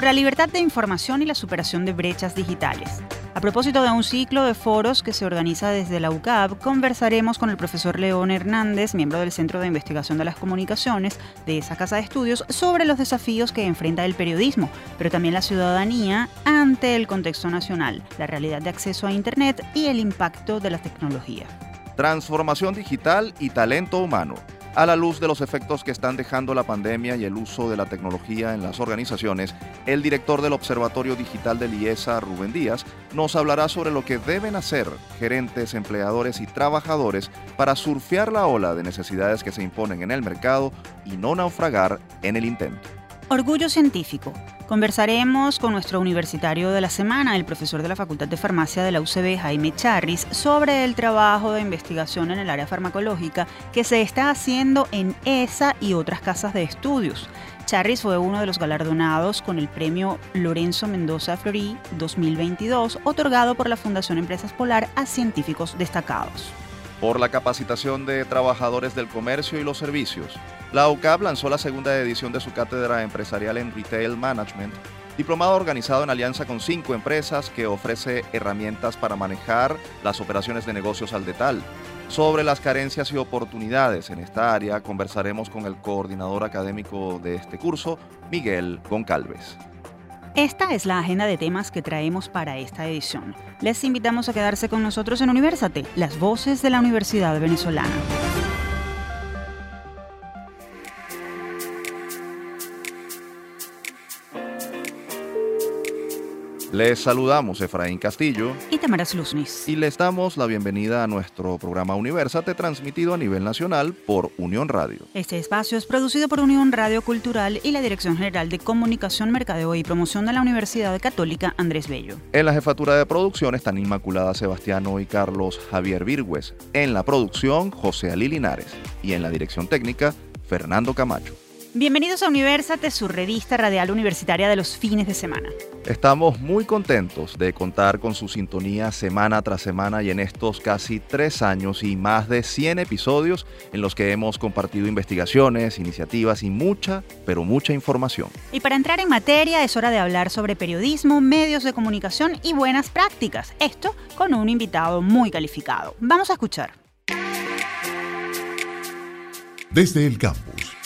por la libertad de información y la superación de brechas digitales. A propósito de un ciclo de foros que se organiza desde la UCAP, conversaremos con el profesor León Hernández, miembro del Centro de Investigación de las Comunicaciones de esa casa de estudios, sobre los desafíos que enfrenta el periodismo, pero también la ciudadanía ante el contexto nacional, la realidad de acceso a Internet y el impacto de la tecnología. Transformación digital y talento humano a la luz de los efectos que están dejando la pandemia y el uso de la tecnología en las organizaciones, el director del Observatorio Digital de IESA, Rubén Díaz, nos hablará sobre lo que deben hacer gerentes, empleadores y trabajadores para surfear la ola de necesidades que se imponen en el mercado y no naufragar en el intento. Orgullo científico. Conversaremos con nuestro universitario de la semana, el profesor de la Facultad de Farmacia de la UCB, Jaime Charris, sobre el trabajo de investigación en el área farmacológica que se está haciendo en ESA y otras casas de estudios. Charris fue uno de los galardonados con el premio Lorenzo Mendoza Florí 2022, otorgado por la Fundación Empresas Polar a científicos destacados por la capacitación de trabajadores del comercio y los servicios. La UCAP lanzó la segunda edición de su cátedra empresarial en Retail Management, diplomado organizado en alianza con cinco empresas que ofrece herramientas para manejar las operaciones de negocios al detal. Sobre las carencias y oportunidades en esta área conversaremos con el coordinador académico de este curso, Miguel Goncalves. Esta es la agenda de temas que traemos para esta edición. Les invitamos a quedarse con nosotros en Universate, las voces de la Universidad Venezolana. Les saludamos Efraín Castillo y Tamara Luznis. Y les damos la bienvenida a nuestro programa Universate transmitido a nivel nacional por Unión Radio. Este espacio es producido por Unión Radio Cultural y la Dirección General de Comunicación, Mercadeo y Promoción de la Universidad Católica Andrés Bello. En la jefatura de producción están Inmaculada Sebastiano y Carlos Javier Virgües. En la producción, José Ali Linares. Y en la dirección técnica, Fernando Camacho. Bienvenidos a Universate, su revista radial universitaria de los fines de semana. Estamos muy contentos de contar con su sintonía semana tras semana y en estos casi tres años y más de 100 episodios en los que hemos compartido investigaciones, iniciativas y mucha, pero mucha información. Y para entrar en materia es hora de hablar sobre periodismo, medios de comunicación y buenas prácticas. Esto con un invitado muy calificado. Vamos a escuchar. Desde el campus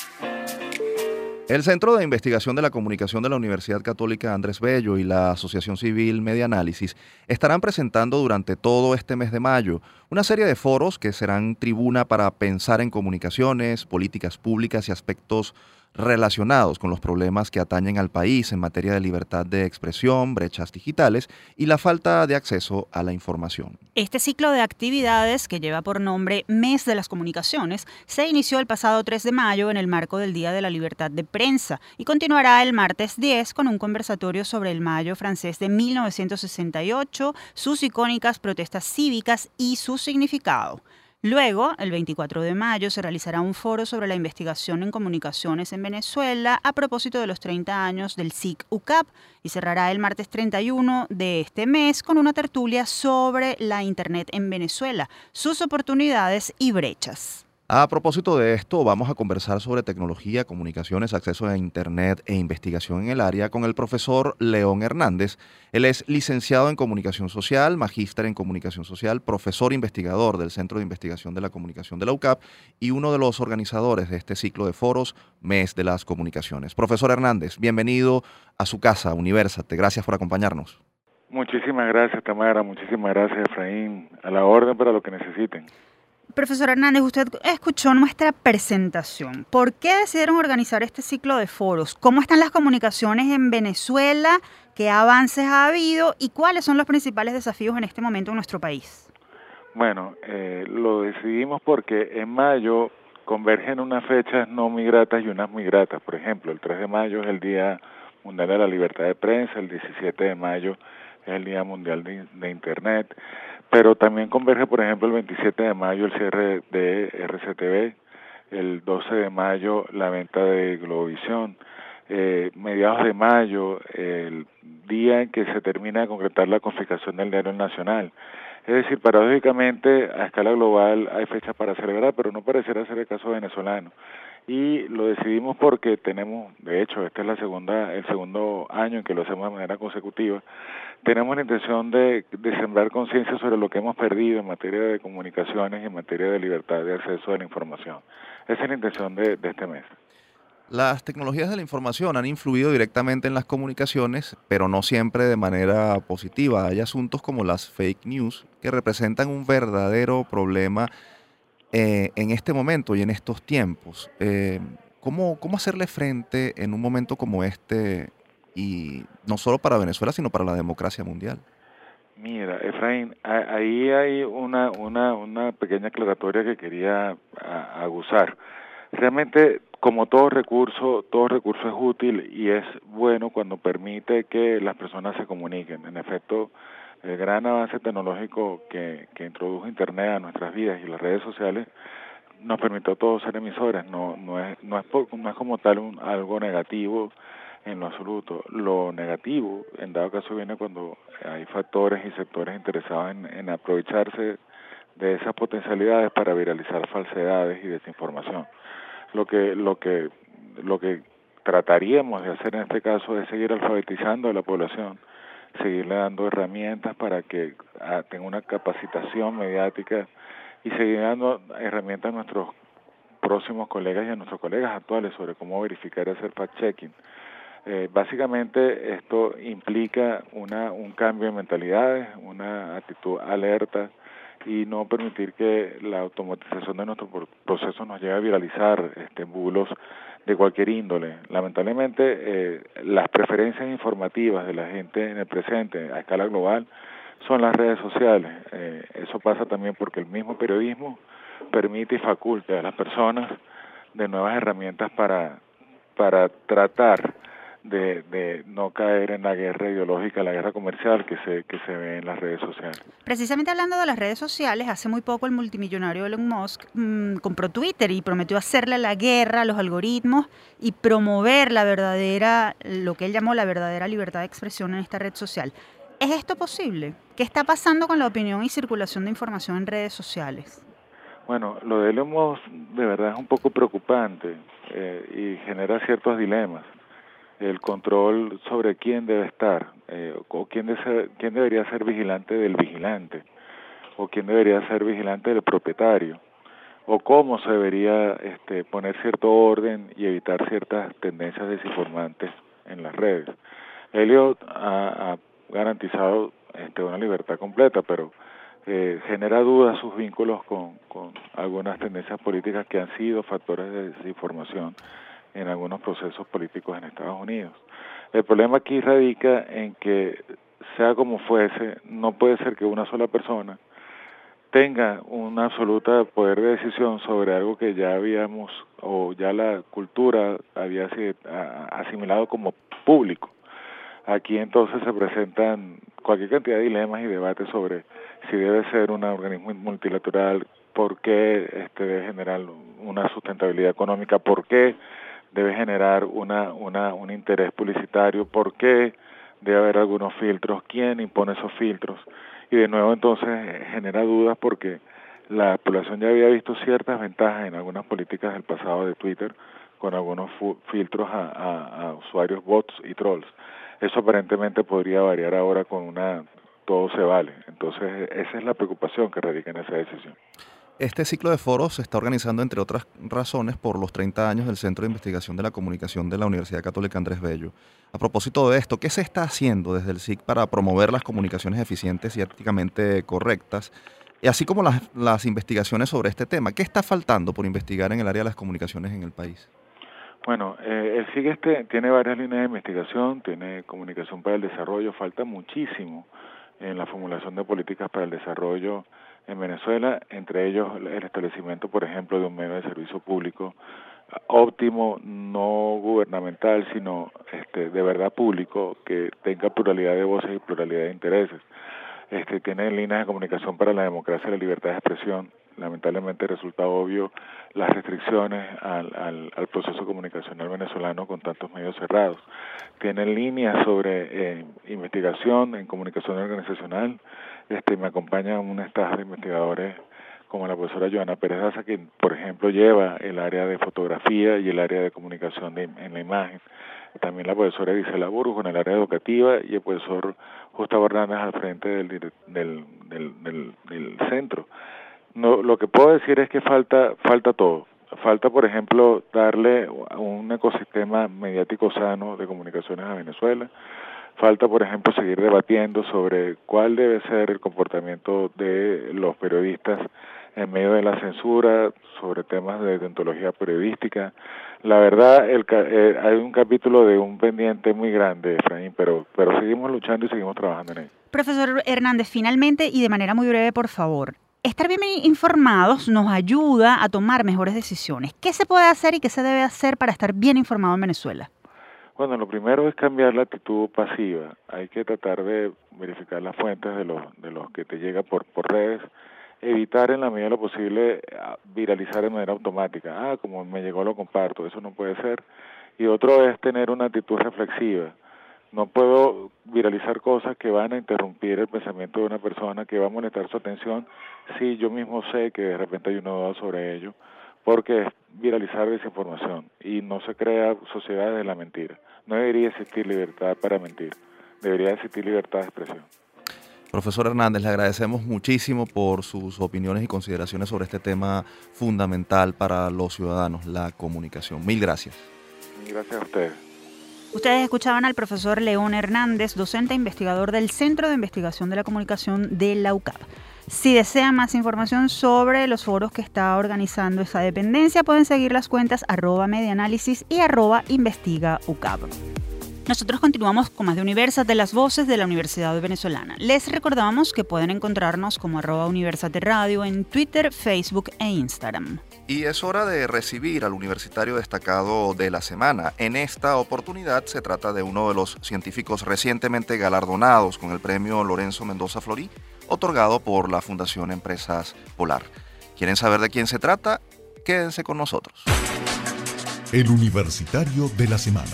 el Centro de Investigación de la Comunicación de la Universidad Católica Andrés Bello y la Asociación Civil Media Análisis estarán presentando durante todo este mes de mayo una serie de foros que serán tribuna para pensar en comunicaciones, políticas públicas y aspectos relacionados con los problemas que atañen al país en materia de libertad de expresión, brechas digitales y la falta de acceso a la información. Este ciclo de actividades, que lleva por nombre Mes de las Comunicaciones, se inició el pasado 3 de mayo en el marco del Día de la Libertad de Prensa y continuará el martes 10 con un conversatorio sobre el Mayo francés de 1968, sus icónicas protestas cívicas y su significado. Luego, el 24 de mayo, se realizará un foro sobre la investigación en comunicaciones en Venezuela a propósito de los 30 años del SIC UCAP y cerrará el martes 31 de este mes con una tertulia sobre la Internet en Venezuela, sus oportunidades y brechas. A propósito de esto, vamos a conversar sobre tecnología, comunicaciones, acceso a Internet e investigación en el área con el profesor León Hernández. Él es licenciado en Comunicación Social, magíster en Comunicación Social, profesor investigador del Centro de Investigación de la Comunicación de la UCAP y uno de los organizadores de este ciclo de foros, Mes de las Comunicaciones. Profesor Hernández, bienvenido a su casa, Universate. Gracias por acompañarnos. Muchísimas gracias, Tamara. Muchísimas gracias, Efraín. A la orden para lo que necesiten. Profesor Hernández, usted escuchó nuestra presentación. ¿Por qué decidieron organizar este ciclo de foros? ¿Cómo están las comunicaciones en Venezuela? ¿Qué avances ha habido? ¿Y cuáles son los principales desafíos en este momento en nuestro país? Bueno, eh, lo decidimos porque en mayo convergen unas fechas no muy gratas y unas muy gratas. Por ejemplo, el 3 de mayo es el Día Mundial de la Libertad de Prensa, el 17 de mayo es el Día Mundial de Internet pero también converge, por ejemplo, el 27 de mayo el cierre de RCTV, el 12 de mayo la venta de Globovisión, eh, mediados de mayo el día en que se termina de concretar la confiscación del diario nacional. Es decir, paradójicamente, a escala global hay fechas para celebrar, pero no parecerá ser el caso venezolano. y lo decidimos porque tenemos, de hecho, este es la segunda, el segundo año en que lo hacemos de manera consecutiva, tenemos la intención de, de sembrar conciencia sobre lo que hemos perdido en materia de comunicaciones y en materia de libertad de acceso a la información. Esa es la intención de, este mes. Las tecnologías de la información han influido directamente en las comunicaciones, pero no siempre de manera positiva. Hay asuntos como las fake news que representan un verdadero problema eh, en este momento y en estos tiempos. Eh, ¿cómo, ¿Cómo hacerle frente en un momento como este y no solo para Venezuela, sino para la democracia mundial? Mira, Efraín, ahí hay una, una, una pequeña aclaratoria que quería aguzar. Realmente, como todo recurso, todo recurso es útil y es bueno cuando permite que las personas se comuniquen. En efecto, el gran avance tecnológico que, que introdujo Internet a nuestras vidas y las redes sociales nos permitió a todos ser emisores, no, no, es, no, es, no es como tal un, algo negativo en lo absoluto. Lo negativo, en dado caso, viene cuando hay factores y sectores interesados en, en aprovecharse de esas potencialidades para viralizar falsedades y desinformación. Lo que, lo que, lo que trataríamos de hacer en este caso es seguir alfabetizando a la población seguirle dando herramientas para que ah, tenga una capacitación mediática y seguir dando herramientas a nuestros próximos colegas y a nuestros colegas actuales sobre cómo verificar y hacer fact-checking. Eh, básicamente esto implica una, un cambio de mentalidades, una actitud alerta y no permitir que la automatización de nuestro proceso nos lleve a viralizar este, bulos de cualquier índole. Lamentablemente, eh, las preferencias informativas de la gente en el presente a escala global son las redes sociales. Eh, eso pasa también porque el mismo periodismo permite y faculta a las personas de nuevas herramientas para, para tratar de, de, no caer en la guerra ideológica, la guerra comercial que se, que se ve en las redes sociales. Precisamente hablando de las redes sociales, hace muy poco el multimillonario Elon Musk mmm, compró Twitter y prometió hacerle la guerra a los algoritmos y promover la verdadera, lo que él llamó la verdadera libertad de expresión en esta red social. ¿Es esto posible? ¿Qué está pasando con la opinión y circulación de información en redes sociales? Bueno, lo de Elon Musk de verdad es un poco preocupante eh, y genera ciertos dilemas el control sobre quién debe estar, eh, o quién, de ser, quién debería ser vigilante del vigilante, o quién debería ser vigilante del propietario, o cómo se debería este, poner cierto orden y evitar ciertas tendencias desinformantes en las redes. Elliot ha, ha garantizado este, una libertad completa, pero eh, genera dudas sus vínculos con, con algunas tendencias políticas que han sido factores de desinformación en algunos procesos políticos en Estados Unidos. El problema aquí radica en que, sea como fuese, no puede ser que una sola persona tenga un absoluto poder de decisión sobre algo que ya habíamos o ya la cultura había asimilado como público. Aquí entonces se presentan cualquier cantidad de dilemas y debates sobre si debe ser un organismo multilateral, por qué este debe generar una sustentabilidad económica, por qué debe generar una, una, un interés publicitario, por qué debe haber algunos filtros, quién impone esos filtros. Y de nuevo entonces genera dudas porque la población ya había visto ciertas ventajas en algunas políticas del pasado de Twitter con algunos filtros a, a, a usuarios bots y trolls. Eso aparentemente podría variar ahora con una todo se vale. Entonces esa es la preocupación que radica en esa decisión. Este ciclo de foros se está organizando, entre otras razones, por los 30 años del Centro de Investigación de la Comunicación de la Universidad Católica Andrés Bello. A propósito de esto, ¿qué se está haciendo desde el SIC para promover las comunicaciones eficientes y éticamente correctas? Y así como las, las investigaciones sobre este tema, ¿qué está faltando por investigar en el área de las comunicaciones en el país? Bueno, eh, el SIG este tiene varias líneas de investigación, tiene comunicación para el desarrollo, falta muchísimo en la formulación de políticas para el desarrollo en Venezuela, entre ellos el establecimiento, por ejemplo, de un medio de servicio público óptimo, no gubernamental, sino este, de verdad público, que tenga pluralidad de voces y pluralidad de intereses. Este, tiene líneas de comunicación para la democracia y la libertad de expresión. Lamentablemente resulta obvio las restricciones al, al, al proceso comunicacional venezolano con tantos medios cerrados. Tiene líneas sobre eh, investigación en comunicación organizacional, este, me acompaña un staff de investigadores como la profesora Joana Pérez Daza, que por ejemplo lleva el área de fotografía y el área de comunicación en la imagen. También la profesora Gisela Burgos en el área educativa y el profesor Gustavo Hernández al frente del, del, del, del, centro. No, lo que puedo decir es que falta, falta todo. Falta, por ejemplo, darle un ecosistema mediático sano de comunicaciones a Venezuela. Falta, por ejemplo, seguir debatiendo sobre cuál debe ser el comportamiento de los periodistas en medio de la censura, sobre temas de deontología periodística. La verdad, el, eh, hay un capítulo de un pendiente muy grande, Efraín, pero, pero seguimos luchando y seguimos trabajando en ello. Profesor Hernández, finalmente y de manera muy breve, por favor, estar bien informados nos ayuda a tomar mejores decisiones. ¿Qué se puede hacer y qué se debe hacer para estar bien informado en Venezuela? Bueno, lo primero es cambiar la actitud pasiva. Hay que tratar de verificar las fuentes de los, de los que te llega por, por redes, evitar en la medida de lo posible ah, viralizar de manera automática. Ah, como me llegó lo comparto, eso no puede ser. Y otro es tener una actitud reflexiva no puedo viralizar cosas que van a interrumpir el pensamiento de una persona, que va a molestar su atención, si yo mismo sé que de repente hay una duda sobre ello, porque es viralizar desinformación y no se crea sociedad de la mentira. No debería existir libertad para mentir, debería existir libertad de expresión. Profesor Hernández, le agradecemos muchísimo por sus opiniones y consideraciones sobre este tema fundamental para los ciudadanos, la comunicación. Mil gracias. Gracias a ustedes. Ustedes escuchaban al profesor León Hernández, docente e investigador del Centro de Investigación de la Comunicación de la UCAP. Si desean más información sobre los foros que está organizando esa dependencia, pueden seguir las cuentas arroba medianálisis y arroba investiga. Nosotros continuamos con más de Universate de las voces de la Universidad Venezolana. Les recordamos que pueden encontrarnos como arroba Universate Radio en Twitter, Facebook e Instagram. Y es hora de recibir al universitario destacado de la semana. En esta oportunidad se trata de uno de los científicos recientemente galardonados con el premio Lorenzo Mendoza Florí, otorgado por la Fundación Empresas Polar. ¿Quieren saber de quién se trata? Quédense con nosotros. El universitario de la semana.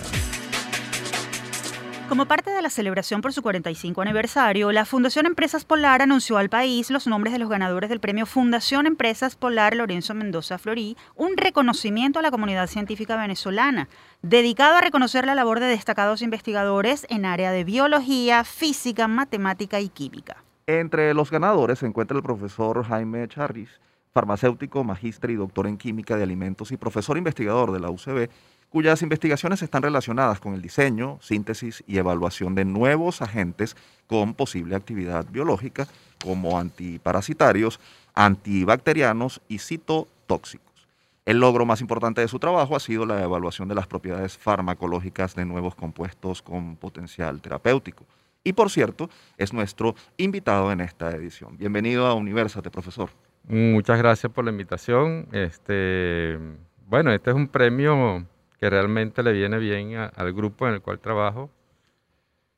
Como parte de la celebración por su 45 aniversario, la Fundación Empresas Polar anunció al país los nombres de los ganadores del premio Fundación Empresas Polar Lorenzo Mendoza Florí, un reconocimiento a la comunidad científica venezolana, dedicado a reconocer la labor de destacados investigadores en área de biología, física, matemática y química. Entre los ganadores se encuentra el profesor Jaime Charris, farmacéutico, magíster y doctor en química de alimentos y profesor investigador de la UCB, cuyas investigaciones están relacionadas con el diseño, síntesis y evaluación de nuevos agentes con posible actividad biológica, como antiparasitarios, antibacterianos y citotóxicos. El logro más importante de su trabajo ha sido la evaluación de las propiedades farmacológicas de nuevos compuestos con potencial terapéutico. Y por cierto, es nuestro invitado en esta edición. Bienvenido a Universate, profesor. Muchas gracias por la invitación. Este, bueno, este es un premio que realmente le viene bien al grupo en el cual trabajo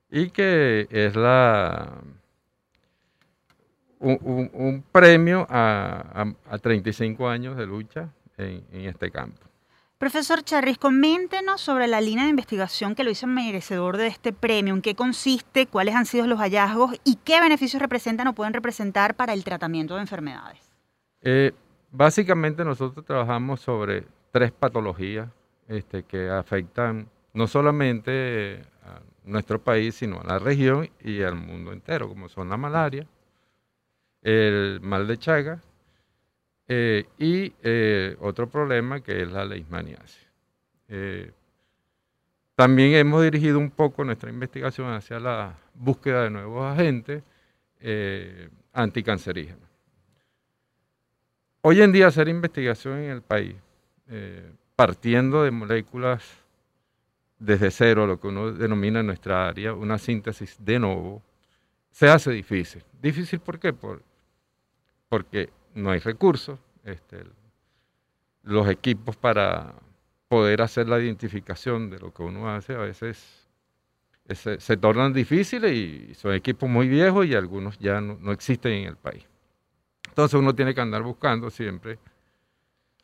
y que es la un, premio a, 35 años de lucha en, este campo. Profesor Charris, coméntenos sobre la línea de investigación que lo hizo merecedor de este premio, en qué consiste, cuáles han sido los hallazgos y qué beneficios representan o pueden representar para el tratamiento de enfermedades. Eh, básicamente nosotros trabajamos sobre tres patologías este, que afectan no solamente a nuestro país, sino a la región y al mundo entero, como son la malaria, el mal de Chaga eh, y eh, otro problema que es la leishmaniasis. Eh, también hemos dirigido un poco nuestra investigación hacia la búsqueda de nuevos agentes anticancerígenos. Hoy en día hacer investigación en el país partiendo de moléculas desde cero, lo que uno denomina en nuestra área una síntesis de nuevo, se hace difícil. ¿Difícil por qué? porque no hay recursos, este, los equipos para poder hacer la identificación de lo que uno hace a veces se, tornan difíciles y son equipos muy viejos y algunos ya no existen en el país. Entonces uno tiene que andar buscando siempre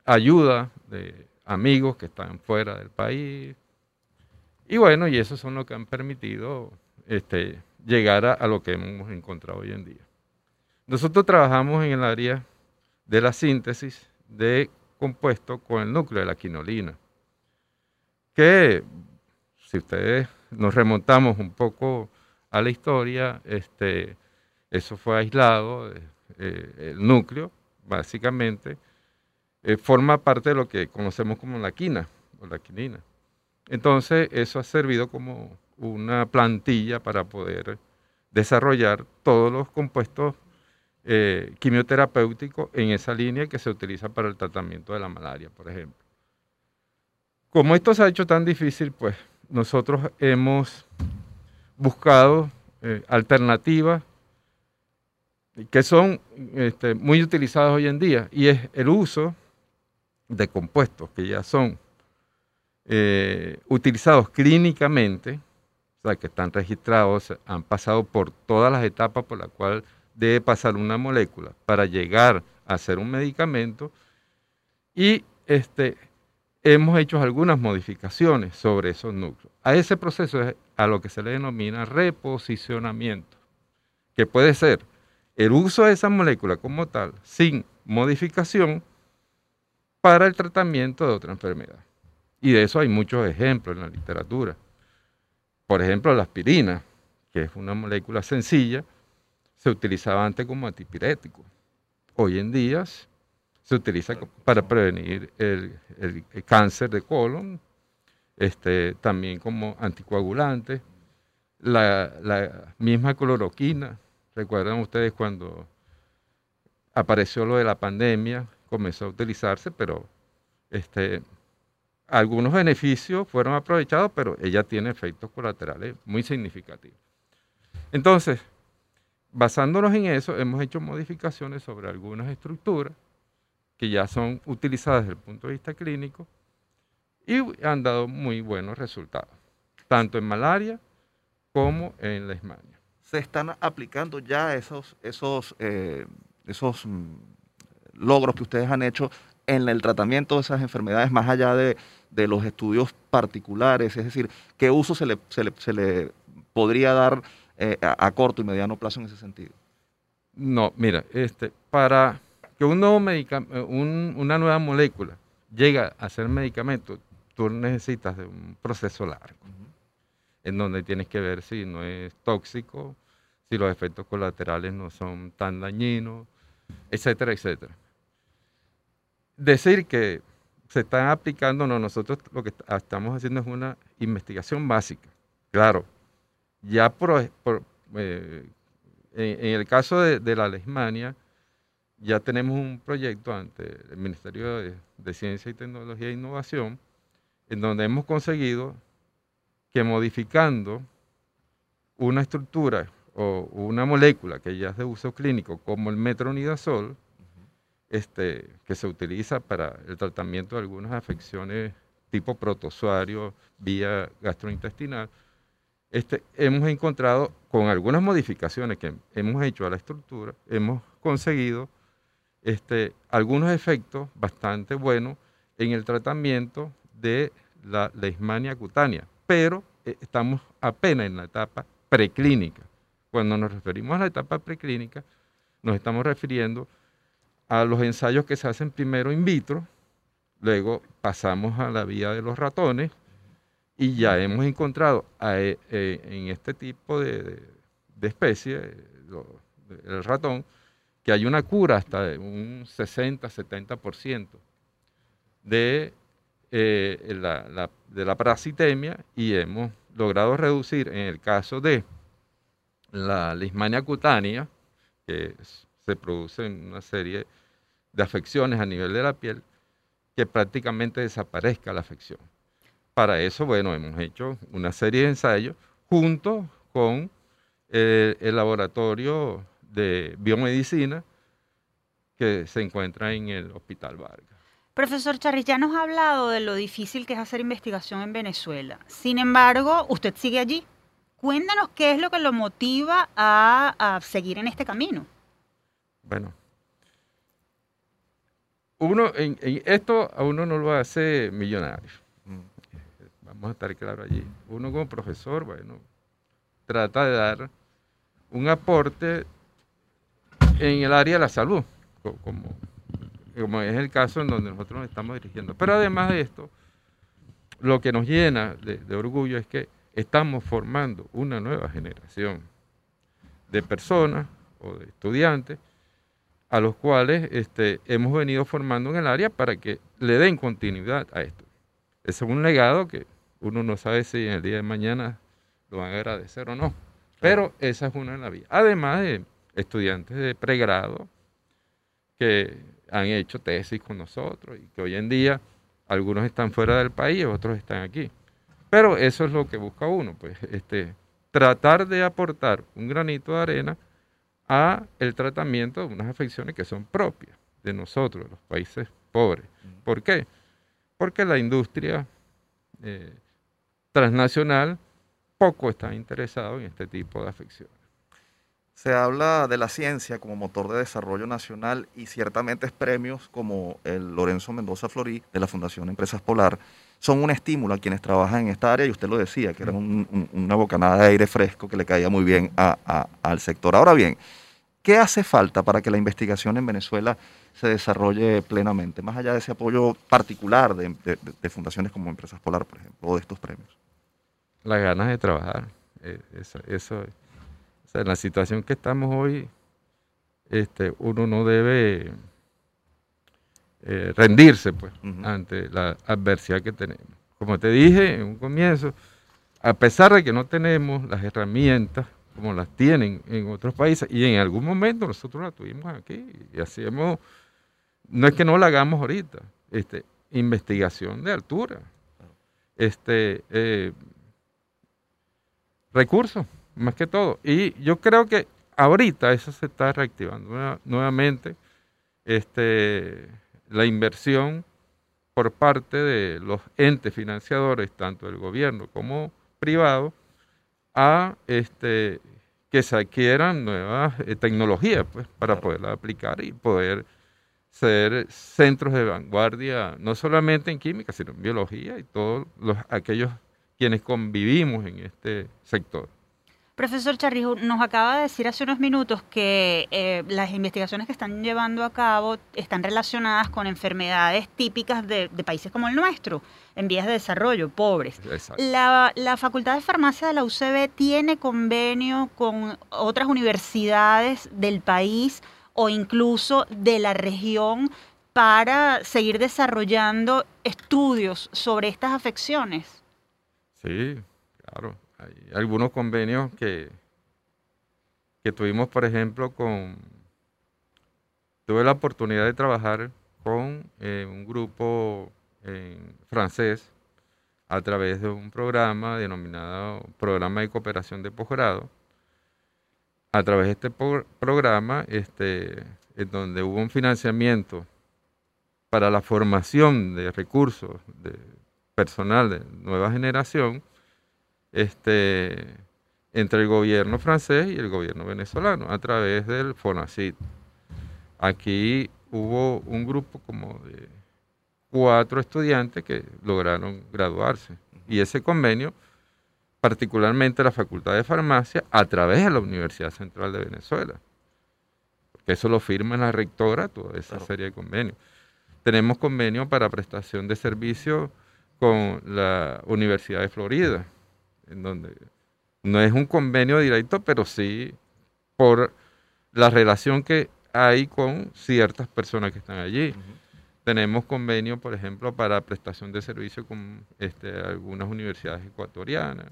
ayuda de amigos que están fuera del país. Y bueno, y esos son los que han permitido este, llegar a, lo que hemos encontrado hoy en día. Nosotros trabajamos en el área de la síntesis de compuesto con el núcleo de la quinolina. Que, si ustedes nos remontamos un poco a la historia, este, eso fue aislado, eh, el núcleo, básicamente, eh, forma parte de lo que conocemos como la quina o la quinina. Entonces, eso ha servido como una plantilla para poder desarrollar todos los compuestos eh, quimioterapéuticos en esa línea que se utiliza para el tratamiento de la malaria, por ejemplo. Como esto se ha hecho tan difícil, pues nosotros hemos buscado eh, alternativas que son este, muy utilizadas hoy en día y es el uso de compuestos que ya son eh, utilizados clínicamente, o sea, que están registrados, han pasado por todas las etapas por las cuales debe pasar una molécula para llegar a ser un medicamento y este, hemos hecho algunas modificaciones sobre esos núcleos. A ese proceso es a lo que se le denomina reposicionamiento, que puede ser el uso de esa molécula como tal, sin modificación, para el tratamiento de otra enfermedad. Y de eso hay muchos ejemplos en la literatura. Por ejemplo, la aspirina, que es una molécula sencilla, se utilizaba antes como antipirético. Hoy en día se utiliza para prevenir el, cáncer de colon, este, también como anticoagulante. La, misma cloroquina, recuerdan ustedes cuando apareció lo de la pandemia, comenzó a utilizarse, pero este, algunos beneficios fueron aprovechados, pero ella tiene efectos colaterales muy significativos. Entonces, basándonos en eso, hemos hecho modificaciones sobre algunas estructuras que ya son utilizadas desde el punto de vista clínico y han dado muy buenos resultados, tanto en malaria como en la esmania. Se están aplicando ya esos, esos, eh, esos mm, logros que ustedes han hecho en el tratamiento de esas enfermedades más allá de, los estudios particulares? Es decir, ¿qué uso se le, se le, podría dar eh, a, corto y mediano plazo en ese sentido? No, mira, este, para que un nuevo un, una nueva molécula llegue a ser medicamento, tú necesitas de un proceso largo, en donde tienes que ver si no es tóxico, si los efectos colaterales no son tan dañinos, etcétera, etcétera decir que se están aplicando, no, nosotros lo que estamos haciendo es una investigación básica. Claro, ya por, eh, en, el caso de, la Alemania, ya tenemos un proyecto ante el Ministerio de, Ciencia y Tecnología e Innovación, en donde hemos conseguido que modificando una estructura o una molécula que ya es de uso clínico, como el metronidazol, este, que se utiliza para el tratamiento de algunas afecciones tipo protozoario vía gastrointestinal, este, hemos encontrado con algunas modificaciones que hemos hecho a la estructura, hemos conseguido este, algunos efectos bastante buenos en el tratamiento de la leishmania cutánea, pero eh, estamos apenas en la etapa preclínica. Cuando nos referimos a la etapa preclínica, nos estamos refiriendo a los ensayos que se hacen primero in vitro, luego pasamos a la vía de los ratones y ya hemos encontrado eh, eh, en este tipo de, especie, el ratón, que hay una cura hasta un 60-70% de, eh, la, de la parasitemia y hemos logrado reducir en el caso de la lismania cutánea, que se produce en una serie de afecciones a nivel de la piel, que prácticamente desaparezca la afección. Para eso, bueno, hemos hecho una serie de ensayos junto con eh, el laboratorio de biomedicina que se encuentra en el Hospital Vargas. Profesor Charri, ya nos ha hablado de lo difícil que es hacer investigación en Venezuela. Sin embargo, usted sigue allí. Cuéntanos qué es lo que lo motiva a, a seguir en este camino. Bueno, uno, en, esto a uno no lo hace millonario. Vamos a estar claro allí. Uno como profesor, bueno, trata de dar un aporte en el área de la salud, como como es el caso en donde nosotros nos estamos dirigiendo. Pero además de esto, lo que nos llena de, orgullo es que estamos formando una nueva generación de personas o de estudiantes a los cuales este, hemos venido formando en el área para que le den continuidad a esto. Ese es un legado que uno no sabe si en el día de mañana lo van a agradecer o no, pero esa es una de las vías. Además de estudiantes de pregrado que han hecho tesis con nosotros y que hoy en día algunos están fuera del país, otros están aquí. Pero eso es lo que busca uno, pues este, tratar de aportar un granito de arena a el tratamiento de unas afecciones que son propias de nosotros, los países pobres. ¿Por qué? Porque la industria eh, transnacional poco está interesado en este tipo de afecciones. Se habla de la ciencia como motor de desarrollo nacional y ciertamente premios como el Lorenzo Mendoza Florí de la Fundación Empresas Polar son un estímulo a quienes trabajan en esta área y usted lo decía, que era una bocanada de aire fresco que le caía muy bien al sector. Ahora bien, ¿qué hace falta para que la investigación en Venezuela se desarrolle plenamente, más allá de ese apoyo particular de, fundaciones como Empresas Polar, por ejemplo, o de estos premios? Las ganas de trabajar, eh, eso, en la situación que estamos hoy, este, uno no debe eh, rendirse pues, ante la adversidad que tenemos. Como te dije en un comienzo, a pesar de que no tenemos las herramientas como las tienen en otros países, y en algún momento nosotros las tuvimos aquí, y hacemos, no es que no la hagamos ahorita, este, investigación de altura, este, eh, recursos más que todo. Y yo creo que ahorita eso se está reactivando nuevamente. Este, la inversión por parte de los entes financiadores, tanto del gobierno como privado, a este, que se adquieran nuevas eh, tecnologías pues, para poderlas aplicar y poder ser centros de vanguardia, no solamente en química, sino en biología y todos los, aquellos quienes convivimos en este sector. Profesor Charrijo, nos acaba de decir hace unos minutos que eh, las investigaciones que están llevando a cabo están relacionadas con enfermedades típicas de, países como el nuestro, en vías de desarrollo, pobres. La, la, Facultad de Farmacia de la UCB tiene convenio con otras universidades del país o incluso de la región para seguir desarrollando estudios sobre estas afecciones. Sí, claro. Hay algunos convenios que, que tuvimos, por ejemplo, con... Tuve la oportunidad de trabajar con eh, un grupo en francés a través de un programa denominado Programa de Cooperación de Posgrado. A través de este programa, este, en donde hubo un financiamiento para la formación de recursos de personal de nueva generación, este, entre el gobierno francés y el gobierno venezolano a través del FONACIT. Aquí hubo un grupo como de cuatro estudiantes que lograron graduarse y ese convenio, particularmente la Facultad de Farmacia, a través de la Universidad Central de Venezuela, porque eso lo firma la rectora, toda esa serie de convenios. Tenemos convenio para prestación de servicios con la Universidad de Florida, en donde no es un convenio directo, pero sí por la relación que hay con ciertas personas que están allí. Tenemos convenio, por ejemplo, para prestación de servicio con este, algunas universidades ecuatorianas.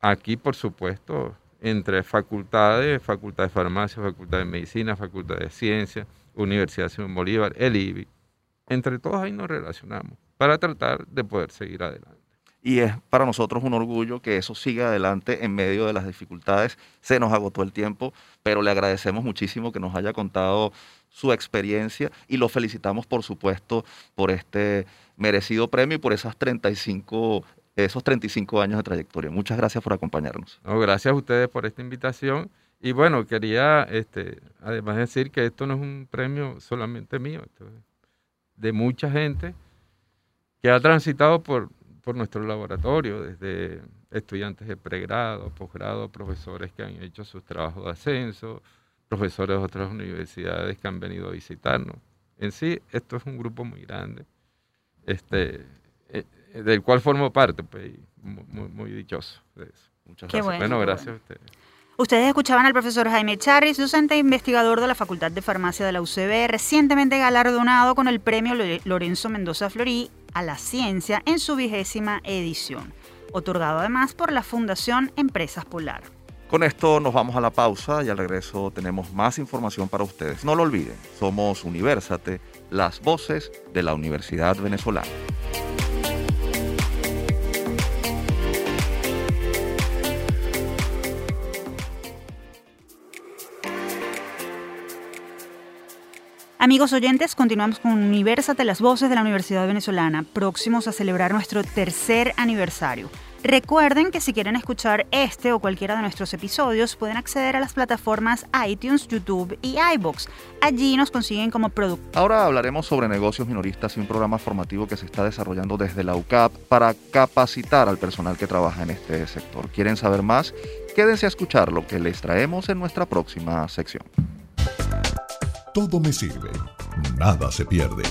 Aquí, por supuesto, entre facultades, Facultad de Farmacia, Facultad de Medicina, Facultad de Ciencias, Universidad Simón Bolívar, el IBI. Entre todos ahí nos relacionamos para tratar de poder seguir adelante y es para nosotros un orgullo que eso siga adelante en medio de las dificultades. Se nos agotó el tiempo, pero le agradecemos muchísimo que nos haya contado su experiencia y lo felicitamos, por supuesto, por este merecido premio y por esas 35, esos 35 años de trayectoria. Muchas gracias por acompañarnos. gracias a ustedes por esta invitación. Y bueno, quería este, además decir que esto no es un premio solamente mío, de mucha gente que ha transitado por por nuestro laboratorio, desde estudiantes de pregrado, posgrado, profesores que han hecho sus trabajos de ascenso, profesores de otras universidades que han venido a visitarnos. En sí, esto es un grupo muy grande, este, eh, eh, del cual formo parte, pues, muy, muy, dichoso de eso. Muchas gracias. Bueno, gracias a ustedes. Ustedes escuchaban al profesor Jaime Charris, docente e investigador de la Facultad de Farmacia de la UCB, recientemente galardonado con el premio Lorenzo Mendoza Florí a la ciencia en su vigésima edición, otorgado además por la Fundación Empresas Polar. Con esto nos vamos a la pausa y al regreso tenemos más información para ustedes. No lo olviden, somos Universate, las voces de la Universidad Venezolana. Amigos oyentes, continuamos con Universate, las voces de la Universidad Venezolana, próximos a celebrar nuestro tercer aniversario. Recuerden que si quieren escuchar este o cualquiera de nuestros episodios, pueden acceder a las plataformas iTunes, YouTube y iBox. Allí nos consiguen como producto. Ahora hablaremos sobre negocios minoristas y un programa formativo que se está desarrollando desde la UCAP para capacitar al personal que trabaja en este sector. ¿Quieren saber más? Quédense a escuchar lo que les traemos en nuestra próxima sección. Todo me sirve, nada se pierde.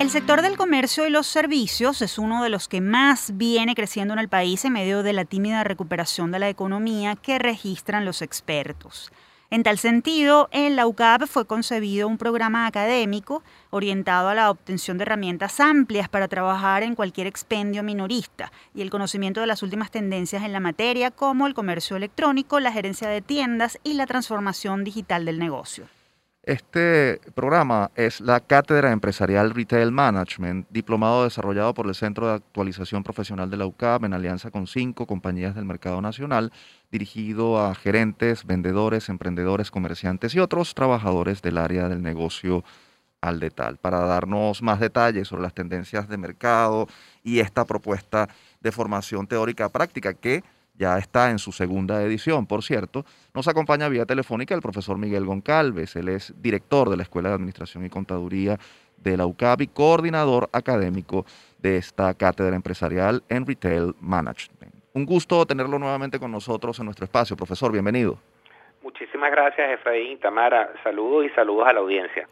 El sector del comercio y los servicios es uno de los que más viene creciendo en el país en medio de la tímida recuperación de la economía que registran los expertos. En tal sentido, en la UCAP fue concebido un programa académico orientado a la obtención de herramientas amplias para trabajar en cualquier expendio minorista y el conocimiento de las últimas tendencias en la materia como el comercio electrónico, la gerencia de tiendas y la transformación digital del negocio. Este programa es la Cátedra Empresarial Retail Management, diplomado desarrollado por el Centro de Actualización Profesional de la UCAP en alianza con cinco compañías del mercado nacional, dirigido a gerentes, vendedores, emprendedores, comerciantes y otros trabajadores del área del negocio al detal. Para darnos más detalles sobre las tendencias de mercado y esta propuesta de formación teórica práctica que ya está en su segunda edición, por cierto. Nos acompaña vía telefónica el profesor Miguel Goncalves, él es director de la Escuela de Administración y Contaduría de la UCAP y coordinador académico de esta cátedra empresarial en Retail Management. Un gusto tenerlo nuevamente con nosotros en nuestro espacio. Profesor, bienvenido. Muchísimas gracias, Efraín, Tamara. Saludos y saludos a la audiencia.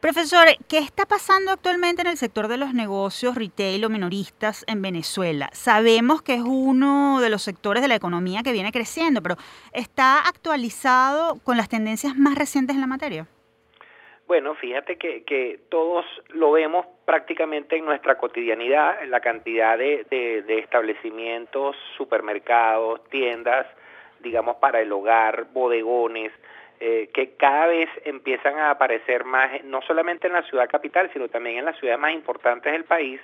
Profesor, ¿qué está pasando actualmente en el sector de los negocios retail o minoristas en Venezuela? Sabemos que es uno de los sectores de la economía que viene creciendo, pero ¿está actualizado con las tendencias más recientes en la materia? Bueno, fíjate que, todos lo vemos prácticamente en nuestra cotidianidad, la cantidad de, de establecimientos, supermercados, tiendas, digamos, para el hogar, bodegones, eh, que cada vez empiezan a aparecer más, no solamente en la ciudad capital, sino también en las ciudades más importantes del país,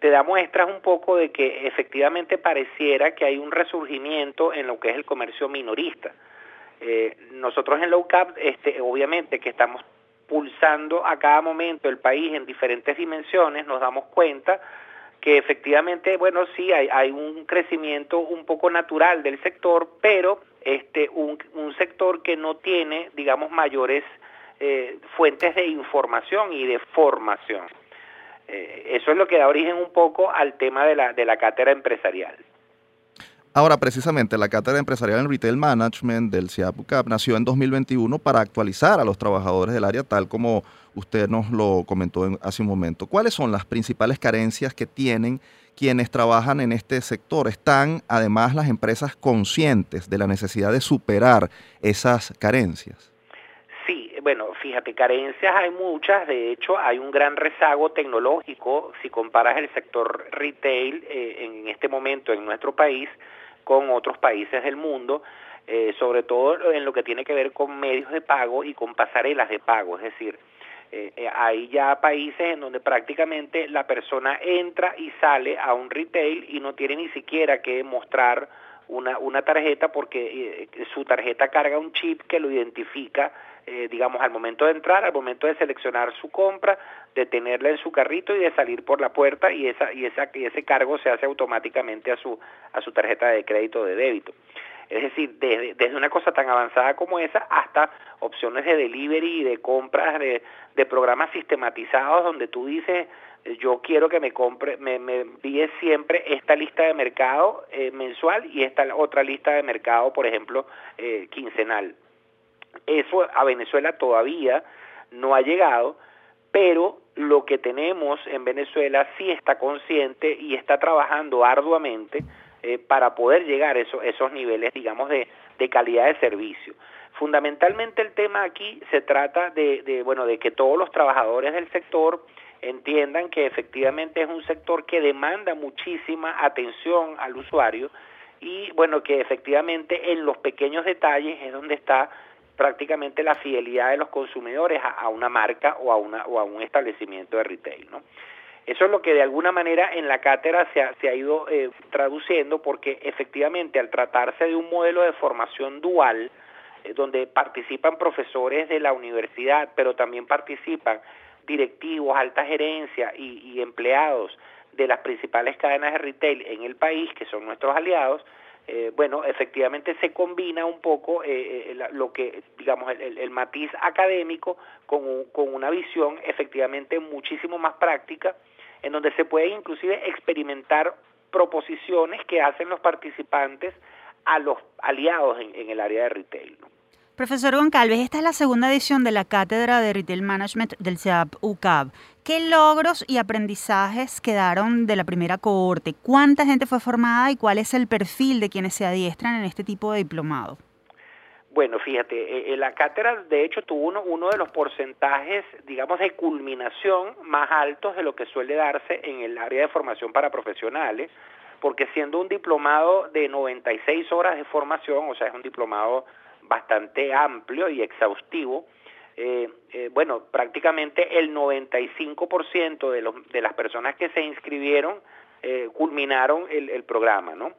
te da muestras un poco de que efectivamente pareciera que hay un resurgimiento en lo que es el comercio minorista. Eh, nosotros en Low Cap, este, obviamente que estamos pulsando a cada momento el país en diferentes dimensiones, nos damos cuenta que efectivamente, bueno, sí, hay, hay un crecimiento un poco natural del sector, pero este, un, un sector que no tiene, digamos, mayores eh, fuentes de información y de formación. Eh, eso es lo que da origen un poco al tema de la, de la cátedra empresarial. Ahora, precisamente, la Cátedra Empresarial en Retail Management del CIAPUCAP nació en 2021 para actualizar a los trabajadores del área, tal como usted nos lo comentó hace un momento. ¿Cuáles son las principales carencias que tienen quienes trabajan en este sector. Están además las empresas conscientes de la necesidad de superar esas carencias. Sí, bueno, fíjate, carencias hay muchas, de hecho hay un gran rezago tecnológico si comparas el sector retail eh, en este momento en nuestro país con otros países del mundo. Eh, sobre todo en lo que tiene que ver con medios de pago y con pasarelas de pago, es decir, eh, eh, hay ya países en donde prácticamente la persona entra y sale a un retail y no tiene ni siquiera que mostrar una, una tarjeta porque eh, su tarjeta carga un chip que lo identifica, digamos, al momento de entrar, al momento de seleccionar su compra, de tenerla en su carrito y de salir por la puerta y, esa, y, esa, y ese cargo se hace automáticamente a su, a su tarjeta de crédito o de débito. Es decir, desde, desde una cosa tan avanzada como esa hasta opciones de delivery y de compras de, de programas sistematizados donde tú dices, yo quiero que me compre, me, me envíe siempre esta lista de mercado eh, mensual y esta otra lista de mercado, por ejemplo, eh, quincenal. Eso a Venezuela todavía no ha llegado, pero lo que tenemos en Venezuela sí está consciente y está trabajando arduamente eh, para poder llegar a esos niveles, digamos, de, de calidad de servicio. Fundamentalmente el tema aquí se trata de, de, bueno, de que todos los trabajadores del sector entiendan que efectivamente es un sector que demanda muchísima atención al usuario y bueno, que efectivamente en los pequeños detalles es donde está prácticamente la fidelidad de los consumidores a, una marca o a, una, o a un establecimiento de retail. ¿no? Eso es lo que de alguna manera en la cátedra se ha, ido eh, traduciendo porque efectivamente al tratarse de un modelo de formación dual, eh, donde participan profesores de la universidad, pero también participan directivos, alta gerencia y, empleados de las principales cadenas de retail en el país, que son nuestros aliados, eh, bueno, efectivamente se combina un poco lo que, digamos, el, matiz académico con, con, una visión efectivamente muchísimo más práctica, en donde se puede inclusive experimentar proposiciones que hacen los participantes a los aliados en, el área de retail. Profesor Goncalves, esta es la segunda edición de la Cátedra de Retail Management del CEAP UCAB. ¿Qué logros y aprendizajes quedaron de la primera cohorte? ¿Cuánta gente fue formada y cuál es el perfil de quienes se adiestran en este tipo de diplomado? Bueno, fíjate, eh, eh, la cátedra de hecho tuvo uno, de los porcentajes, digamos, de culminación más altos de lo que suele darse en el área de formación para profesionales, porque siendo un diplomado de 96 horas de formación, o sea, es un diplomado bastante amplio y exhaustivo, eh, eh, bueno, prácticamente el 95% de, las personas que se inscribieron culminaron el, el, programa, ¿no?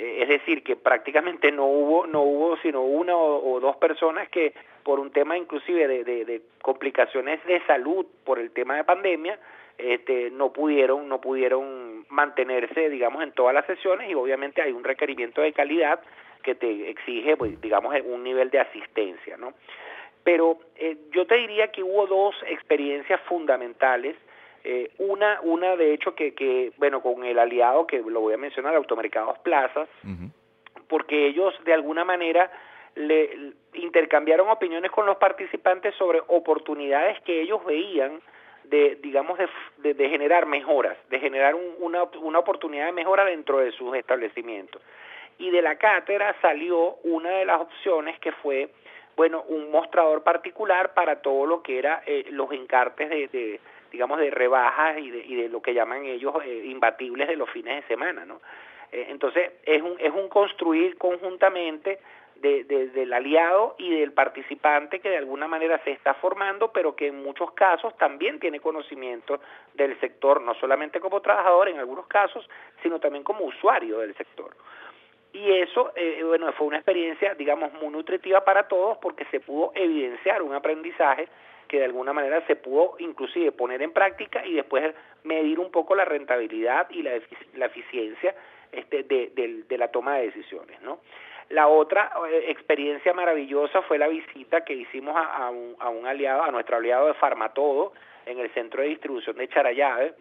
Es decir, que prácticamente no hubo, no hubo sino una o, dos personas que por un tema inclusive de, complicaciones de salud por el tema de pandemia, este, no pudieron, no pudieron mantenerse, digamos, en todas las sesiones y obviamente hay un requerimiento de calidad que te exige, pues, digamos, un nivel de asistencia, ¿no? Pero eh, yo te diría que hubo dos experiencias fundamentales. Eh, una, una de hecho que, que, bueno, con el aliado que lo voy a mencionar, Automercados Plazas, porque ellos de alguna manera le intercambiaron opiniones con los participantes sobre oportunidades que ellos veían de, digamos, de, de, generar mejoras, de generar una, una oportunidad de mejora dentro de sus establecimientos. Y de la cátedra salió una de las opciones que fue bueno un mostrador particular para todo lo que era eh, los encartes de, digamos de rebajas y de, y de, lo que llaman ellos eh, imbatibles de los fines de semana no eh, entonces es un es un construir conjuntamente de, del aliado y del participante que de alguna manera se está formando, pero que en muchos casos también tiene conocimiento del sector, no solamente como trabajador en algunos casos, sino también como usuario del sector. Y eso, eh, bueno, fue una experiencia, digamos, muy nutritiva para todos porque se pudo evidenciar un aprendizaje que de alguna manera se pudo inclusive poner en práctica y después medir un poco la rentabilidad y la, eficiencia este, de, la toma de decisiones, ¿no? La otra eh, experiencia maravillosa fue la visita que hicimos a, un, aliado, a nuestro aliado de Farmatodo, en el centro de distribución de Charayave,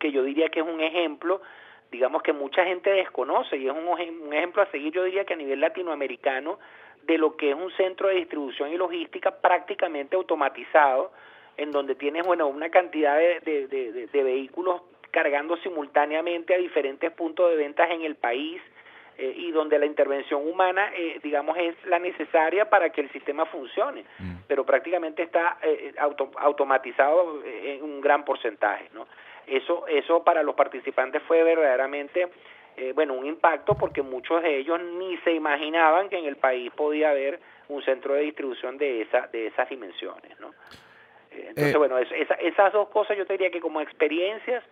que yo diría que es un ejemplo digamos que mucha gente desconoce y es un ejemplo a seguir, yo diría que a nivel latinoamericano, de lo que es un centro de distribución y logística prácticamente automatizado, en donde tienes bueno una cantidad de, de, de, vehículos cargando simultáneamente a diferentes puntos de ventas en el país eh, y donde la intervención humana, eh, digamos, es la necesaria para que el sistema funcione, mm. pero prácticamente está eh, auto, automatizado en un gran porcentaje, ¿no? Eso, eso para los participantes fue verdaderamente, eh, bueno, un impacto porque muchos de ellos ni se imaginaban que en el país podía haber un centro de distribución de, esa, de esas dimensiones, ¿no? Eh, entonces, eh. bueno, esas dos cosas yo te diría que como experiencias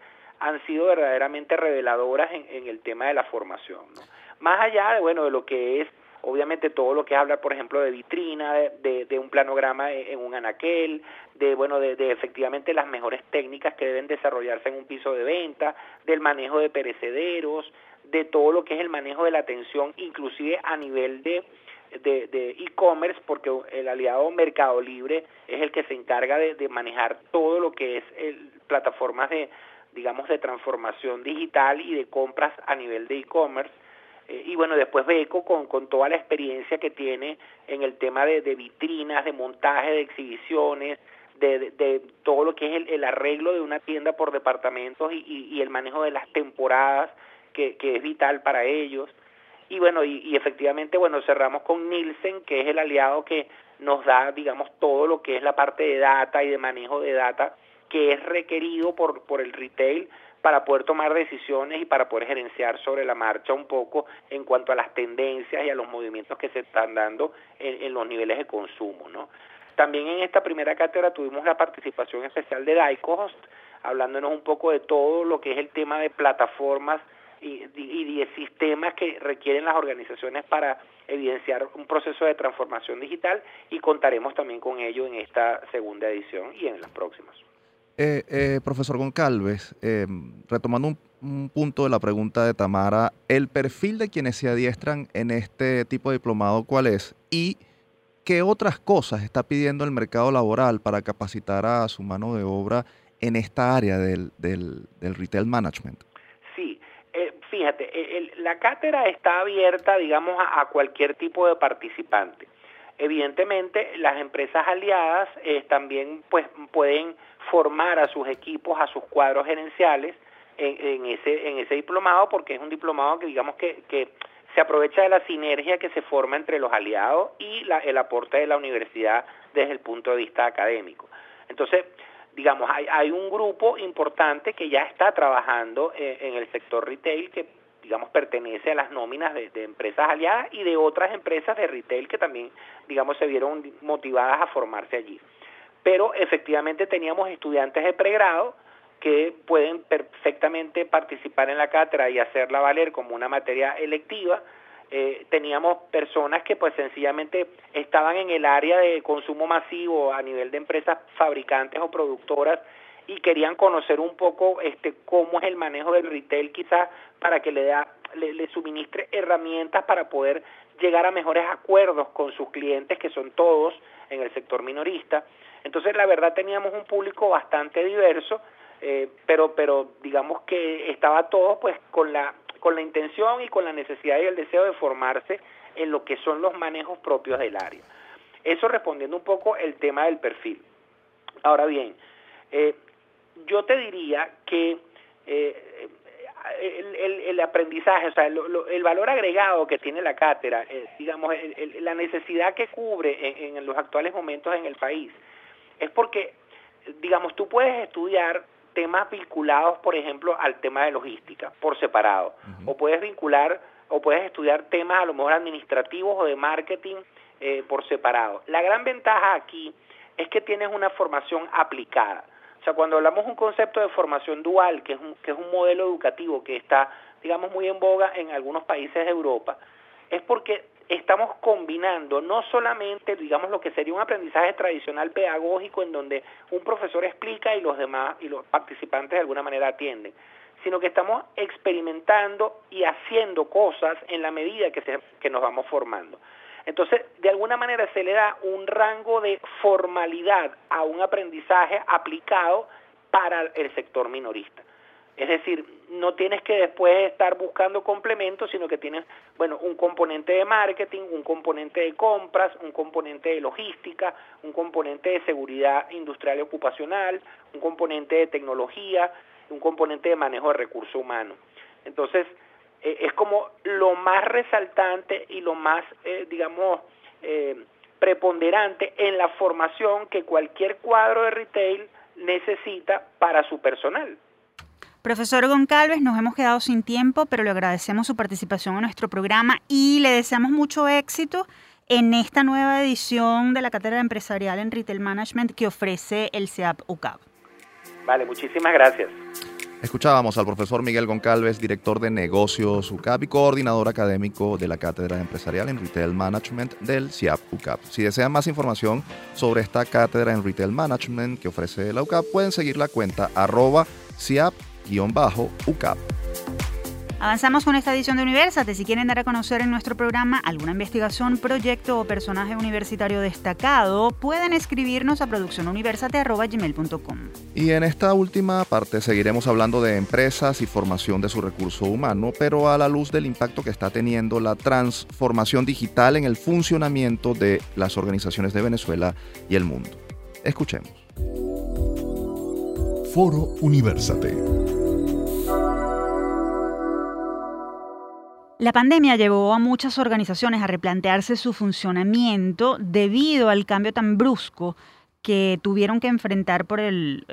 han sido verdaderamente reveladoras en, en el tema de la formación, ¿no? Más allá de, bueno, de lo que es obviamente todo lo que habla, por ejemplo, de vitrina, de, de, un planograma en un anaquel, de, bueno, de, de, efectivamente las mejores técnicas que deben desarrollarse en un piso de venta, del manejo de perecederos, de todo lo que es el manejo de la atención, inclusive a nivel de de e-commerce, porque el aliado Mercado Libre es el que se encarga de, de manejar todo lo que es el, plataformas de, digamos, de transformación digital y de compras a nivel de e-commerce. Eh, y bueno, después Beco con, con toda la experiencia que tiene en el tema de, de vitrinas, de montaje, de exhibiciones, de, todo lo que es el, arreglo de una tienda por departamentos y, el manejo de las temporadas, que, es vital para ellos. Y bueno, y, efectivamente, bueno, cerramos con Nielsen, que es el aliado que nos da, digamos, todo lo que es la parte de data y de manejo de data que es requerido por, por el retail para poder tomar decisiones y para poder gerenciar sobre la marcha un poco en cuanto a las tendencias y a los movimientos que se están dando en, los niveles de consumo, ¿no? También en esta primera cátedra tuvimos la participación especial de Daicohost, hablándonos un poco de todo lo que es el tema de plataformas y, de sistemas que requieren las organizaciones para evidenciar un proceso de transformación digital y contaremos también con ello en esta segunda edición y en las próximas. Eh, eh, profesor Goncalves, eh, retomando un, un, punto de la pregunta de Tamara, el perfil de quienes se adiestran en este tipo de diplomado, ¿cuál es? Y ¿Qué otras cosas está pidiendo el mercado laboral para capacitar a su mano de obra en esta área del, del, retail management? Sí, eh, fíjate, e, la cátedra está abierta, digamos, a, cualquier tipo de participante. Evidentemente, las empresas aliadas eh, también pues, pueden formar a sus equipos, a sus cuadros gerenciales en, ese, en diplomado, porque es un diplomado que, digamos, que, se aprovecha de la sinergia que se forma entre los aliados y el aporte de la universidad desde el punto de vista académico. Entonces, digamos, hay, un grupo importante que ya está trabajando eh, en, el sector retail que, digamos, pertenece a las nóminas de, empresas aliadas y de otras empresas de retail que también, digamos, se vieron motivadas a formarse allí. Pero efectivamente teníamos estudiantes de pregrado que pueden perfectamente participar en la cátedra y hacerla valer como una materia electiva. Eh, teníamos personas que pues sencillamente estaban en el área de consumo masivo a nivel de empresas fabricantes o productoras y querían conocer un poco este cómo es el manejo del retail quizás para que le da le, suministre herramientas para poder llegar a mejores acuerdos con sus clientes que son todos en el sector minorista. Entonces la verdad teníamos un público bastante diverso eh, pero pero digamos que estaba todo pues con la con la intención y con la necesidad y el deseo de formarse en lo que son los manejos propios del área. Eso respondiendo un poco el tema del perfil. Ahora bien, eh, yo te diría que eh, el, aprendizaje, o sea, el valor agregado que tiene la cátedra, digamos, la necesidad que cubre en, en, los actuales momentos en el país, es porque, digamos, tú puedes estudiar temas vinculados, por ejemplo, al tema de logística por separado. O puedes vincular o puedes estudiar temas a lo mejor administrativos o de marketing eh, por separado. La gran ventaja aquí es que tienes una formación aplicada. O sea, cuando hablamos un concepto de formación dual, que es un, que es un modelo educativo que está, digamos, muy en boga en algunos países de Europa, es porque estamos combinando no solamente, digamos, lo que sería un aprendizaje tradicional pedagógico en donde un profesor explica y los demás y los participantes de alguna manera atienden, sino que estamos experimentando y haciendo cosas en la medida que, se, que nos vamos formando. Entonces, de alguna manera se le da un rango de formalidad a un aprendizaje aplicado para el sector minorista. Es decir, no tienes que después estar buscando complementos, sino que tienes, bueno, un componente de marketing, un componente de compras, un componente de logística, un componente de seguridad industrial y ocupacional, un componente de tecnología, un componente de manejo de recursos humanos. Entonces, eh, es como lo más resaltante y lo más, eh, digamos, eh, preponderante en la formación que cualquier cuadro de retail necesita para su personal. Profesor Goncalves, nos hemos quedado sin tiempo, pero le agradecemos su participación en nuestro programa y le deseamos mucho éxito en esta nueva edición de la Cátedra Empresarial en Retail Management que ofrece el CEAP UCAP. Vale, muchísimas gracias. Escuchábamos al profesor Miguel Goncalves, director de negocios UCAP y coordinador académico de la Cátedra Empresarial en Retail Management del CIAP UCAP. Si desean más información sobre esta cátedra en Retail Management que ofrece la UCAP, pueden seguir la cuenta arroba CIAP UCAP. Avanzamos con esta edición de Universate. Si quieren dar a conocer en nuestro programa alguna investigación, proyecto o personaje universitario destacado, pueden escribirnos a produccionuniversate.gmail.com. Y en esta última parte seguiremos hablando de empresas y formación de su recurso humano, pero a la luz del impacto que está teniendo la transformación digital en el funcionamiento de las organizaciones de Venezuela y el mundo. Escuchemos. Foro Universate. La pandemia llevó a muchas organizaciones a replantearse su funcionamiento debido al cambio tan brusco que tuvieron que enfrentar por el,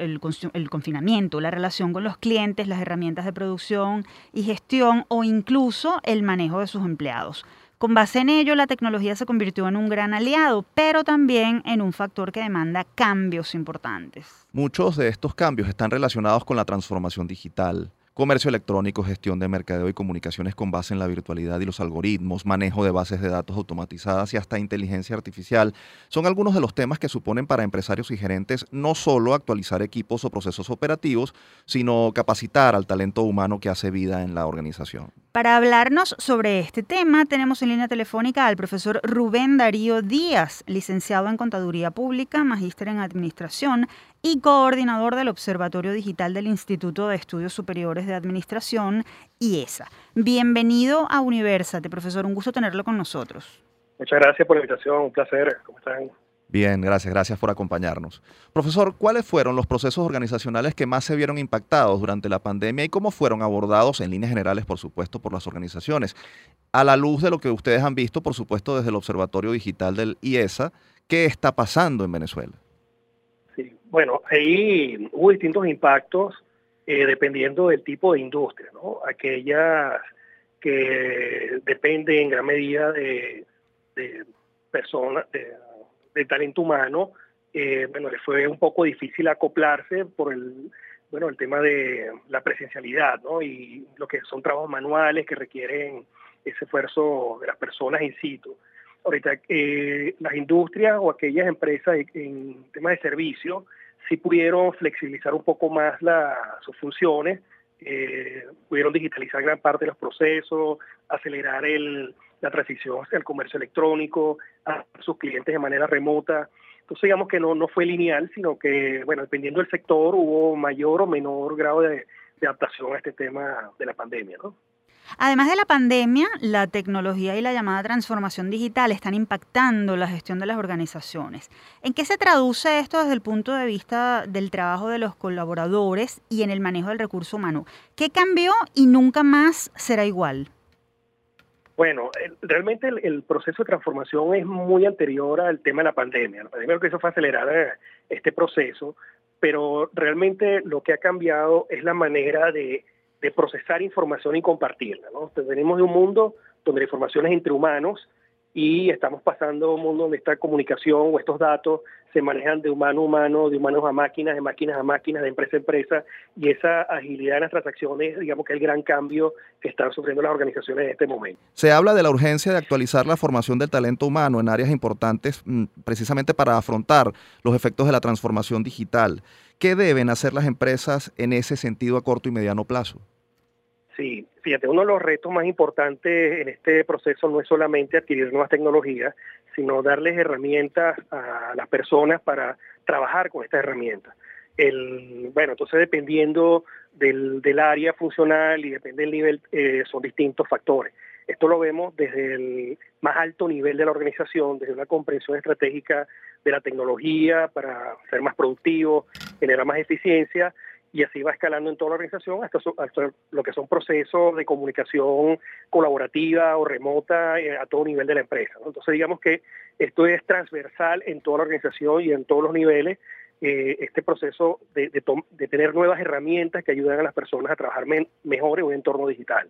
confinamiento, la relación con los clientes, las herramientas de producción y gestión o incluso el manejo de sus empleados. Con base en ello, la tecnología se convirtió en un gran aliado, pero también en un factor que demanda cambios importantes. Muchos de estos cambios están relacionados con la transformación digital comercio electrónico, gestión de mercadeo y comunicaciones con base en la virtualidad y los algoritmos, manejo de bases de datos automatizadas y hasta inteligencia artificial, son algunos de los temas que suponen para empresarios y gerentes no solo actualizar equipos o procesos operativos, sino capacitar al talento humano que hace vida en la organización. Para hablarnos sobre este tema, tenemos en línea telefónica al profesor Rubén Darío Díaz, licenciado en Contaduría Pública, magíster en Administración y coordinador del Observatorio Digital del Instituto de Estudios Superiores de Administración, IESA. Bienvenido a Universate, profesor, un gusto tenerlo con nosotros. Muchas gracias por la invitación, un placer. ¿Cómo están? Bien, gracias, gracias por acompañarnos. Profesor, ¿cuáles fueron los procesos organizacionales que más se vieron impactados durante la pandemia y cómo fueron abordados en líneas generales, por supuesto, por las organizaciones? A la luz de lo que ustedes han visto, por supuesto, desde el Observatorio Digital del IESA, ¿qué está pasando en Venezuela? Bueno, ahí hubo distintos impactos eh, dependiendo del tipo de industria, ¿no? Aquellas que dependen en gran medida de, personas, de, talento humano, eh, bueno, les fue un poco difícil acoplarse por el, bueno, el tema de la presencialidad, ¿no? Y lo que son trabajos manuales que requieren ese esfuerzo de las personas in situ. Ahorita, eh, las industrias o aquellas empresas en, temas de servicio sí pudieron flexibilizar un poco más sus funciones, eh, pudieron digitalizar gran parte de los procesos, acelerar la transición hacia el comercio electrónico, a sus clientes de manera remota. Entonces digamos que no, no fue lineal, sino que, bueno, dependiendo del sector, hubo mayor o menor grado de, de adaptación a este tema de la pandemia, ¿no? Además de la pandemia, la tecnología y la llamada transformación digital están impactando la gestión de las organizaciones. ¿En qué se traduce esto desde el punto de vista del trabajo de los colaboradores y en el manejo del recurso humano? ¿Qué cambió y nunca más será igual? Bueno, realmente el, proceso de transformación es muy anterior al tema de la pandemia. La pandemia lo que hizo fue acelerar eh, este proceso, pero realmente lo que ha cambiado es la manera de de procesar información y compartirla. ¿no? venimos de un mundo donde la información es entre humanos y estamos pasando a un mundo donde esta comunicación o estos datos se manejan de humano a humano, de humanos a máquinas, de máquinas a máquinas, de empresa a empresa, y esa agilidad en las transacciones, digamos que es el gran cambio que están sufriendo las organizaciones en este momento. Se habla de la urgencia de actualizar la formación del talento humano en áreas importantes mm, precisamente para afrontar los efectos de la transformación digital. ¿Qué deben hacer las empresas en ese sentido a corto y mediano plazo? Sí, fíjate, uno de los retos más importantes en este proceso no es solamente adquirir nuevas tecnologías, sino darles herramientas a las personas para trabajar con estas herramientas. Bueno, entonces dependiendo del, área funcional y depende del nivel, eh, son distintos factores. Esto lo vemos desde el más alto nivel de la organización, desde una comprensión estratégica de la tecnología para ser más productivo, generar más eficiencia, y así va escalando en toda la organización hasta, lo que son procesos de comunicación colaborativa o remota eh, a todo nivel de la empresa. Entonces digamos que esto es transversal en toda la organización y en todos los niveles, eh, este proceso de, tener nuevas herramientas que ayudan a las personas a trabajar mejor en un entorno digital.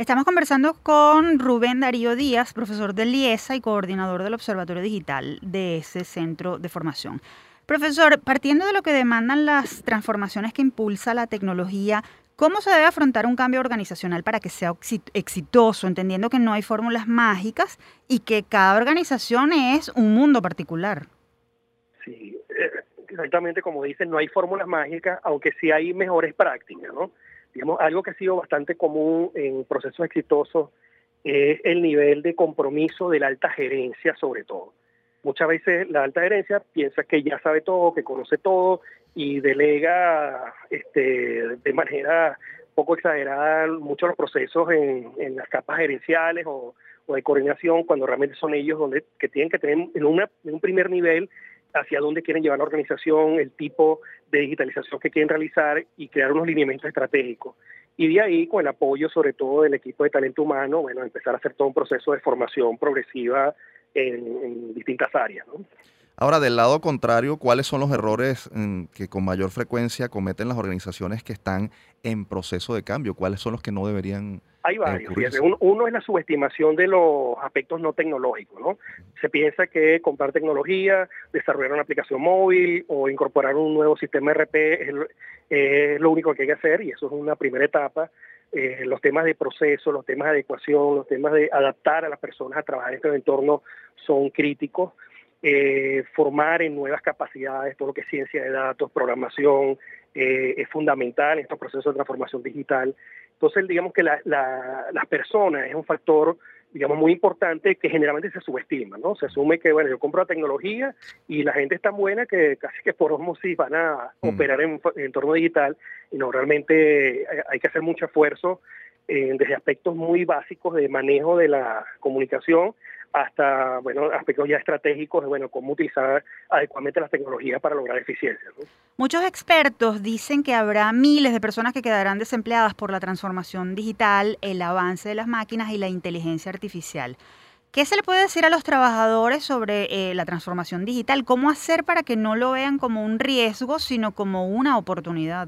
Estamos conversando con Rubén Darío Díaz, profesor de LIESA y coordinador del Observatorio Digital de ese centro de formación. Profesor, partiendo de lo que demandan las transformaciones que impulsa la tecnología, ¿cómo se debe afrontar un cambio organizacional para que sea exitoso, entendiendo que no hay fórmulas mágicas y que cada organización es un mundo particular? Sí, eh, exactamente como dicen, no hay fórmulas mágicas, aunque sí hay mejores prácticas, ¿no? Digamos, algo que ha sido bastante común en procesos exitosos es el nivel de compromiso de la alta gerencia sobre todo. Muchas veces la alta gerencia piensa que ya sabe todo, que conoce todo y delega este, de manera poco exagerada muchos los procesos en, las capas gerenciales o, de coordinación cuando realmente son ellos donde que tienen que tener en, un primer nivel hacia dónde quieren llevar la organización, el tipo de digitalización que quieren realizar y crear unos lineamientos estratégicos. Y de ahí, con el apoyo sobre todo del equipo de talento humano, bueno, empezar a hacer todo un proceso de formación progresiva en, distintas áreas. Ahora, del lado contrario, ¿cuáles son los errores mm, que con mayor frecuencia cometen las organizaciones que están en proceso de cambio? ¿Cuáles son los que no deberían hay varios. Uno, es la subestimación de los aspectos no tecnológicos. ¿no? Se piensa que comprar tecnología, desarrollar una aplicación móvil o incorporar un nuevo sistema RP es, lo único que hay que hacer y eso es una primera etapa. Eh, los temas de proceso, los temas de adecuación, los temas de adaptar a las personas a trabajar en este entorno son críticos eh, formar en nuevas capacidades, todo lo que es ciencia de datos, programación, eh, es fundamental en estos procesos de transformación digital. Entonces, digamos que la, las personas es un factor, digamos, muy importante que generalmente se subestima, ¿no? Se asume que, bueno, yo compro la tecnología y la gente es tan buena que casi que por osmosis van a mm. operar en, en entorno digital y no, realmente hay que hacer mucho esfuerzo eh, desde aspectos muy básicos de manejo de la comunicación hasta bueno aspectos ya estratégicos de bueno cómo utilizar adecuadamente las tecnologías para lograr eficiencia. Muchos expertos dicen que habrá miles de personas que quedarán desempleadas por la transformación digital, el avance de las máquinas y la inteligencia artificial. ¿Qué se le puede decir a los trabajadores sobre eh, la transformación digital? ¿Cómo hacer para que no lo vean como un riesgo, sino como una oportunidad?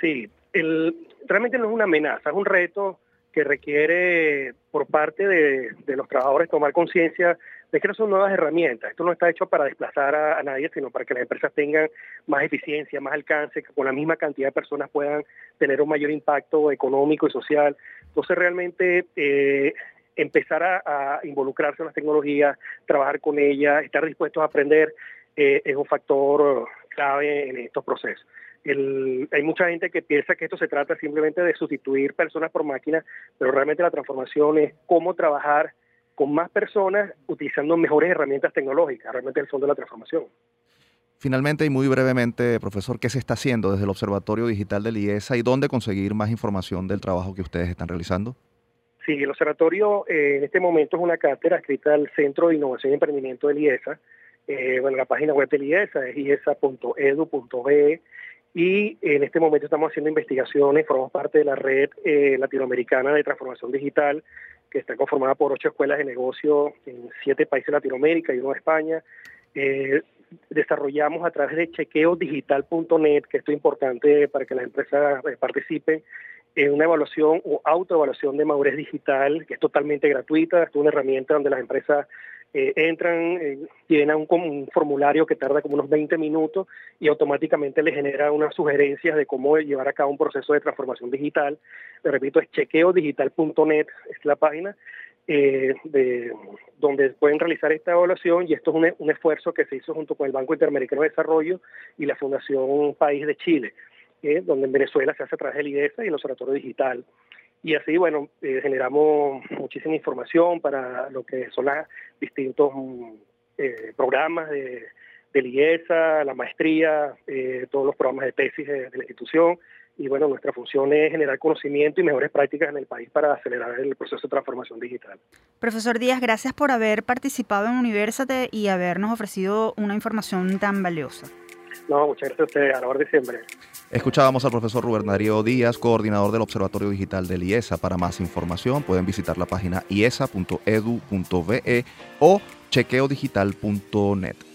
Sí, el, realmente no es una amenaza, es un reto que requiere por parte de, los trabajadores tomar conciencia de que no son nuevas herramientas. Esto no está hecho para desplazar a, nadie, sino para que las empresas tengan más eficiencia, más alcance, que con la misma cantidad de personas puedan tener un mayor impacto económico y social. Entonces realmente eh, empezar a, involucrarse en las tecnologías, trabajar con ellas, estar dispuestos a aprender, eh, es un factor clave en estos procesos hay mucha gente que piensa que esto se trata simplemente de sustituir personas por máquinas, pero realmente la transformación es cómo trabajar con más personas utilizando mejores herramientas tecnológicas, realmente el fondo de la transformación. Finalmente y muy brevemente, profesor, ¿qué se está haciendo desde el Observatorio Digital del IESA y dónde conseguir más información del trabajo que ustedes están realizando? Sí, el observatorio eh, en este momento es una cátedra escrita al Centro de Innovación y Emprendimiento del IESA. Eh, bueno, la página web del IESA es iesa.edu.be y en este momento estamos haciendo investigaciones, formamos parte de la red eh, latinoamericana de transformación digital, que está conformada por ocho escuelas de negocio en siete países de Latinoamérica y uno de España. Eh, desarrollamos a través de chequeodigital.net, que esto es importante para que las empresas eh, participen, en una evaluación o autoevaluación de madurez digital, que es totalmente gratuita, es una herramienta donde las empresas eh, entran, eh, llenan un, formulario que tarda como unos 20 minutos y automáticamente le genera unas sugerencias de cómo llevar a cabo un proceso de transformación digital. Le repito, es chequeodigital.net, es la página. Eh, de, donde pueden realizar esta evaluación y esto es un, esfuerzo que se hizo junto con el Banco Interamericano de Desarrollo y la Fundación País de Chile, donde en Venezuela se hace a través del IDESA y el Observatorio Digital. Y así, bueno, eh, generamos muchísima información para lo que son los distintos mm, eh, programas de, de IESA, la maestría, eh, todos los programas de tesis de, la institución. Y bueno, nuestra función es generar conocimiento y mejores prácticas en el país para acelerar el proceso de transformación digital. Profesor Díaz, gracias por haber participado en Universate y habernos ofrecido una información tan valiosa. No, muchas gracias a ustedes, a la hora de siempre. Escuchábamos al profesor Rubén Darío Díaz, coordinador del Observatorio Digital del IESA. Para más información pueden visitar la página iesa.edu.be o chequeodigital.net.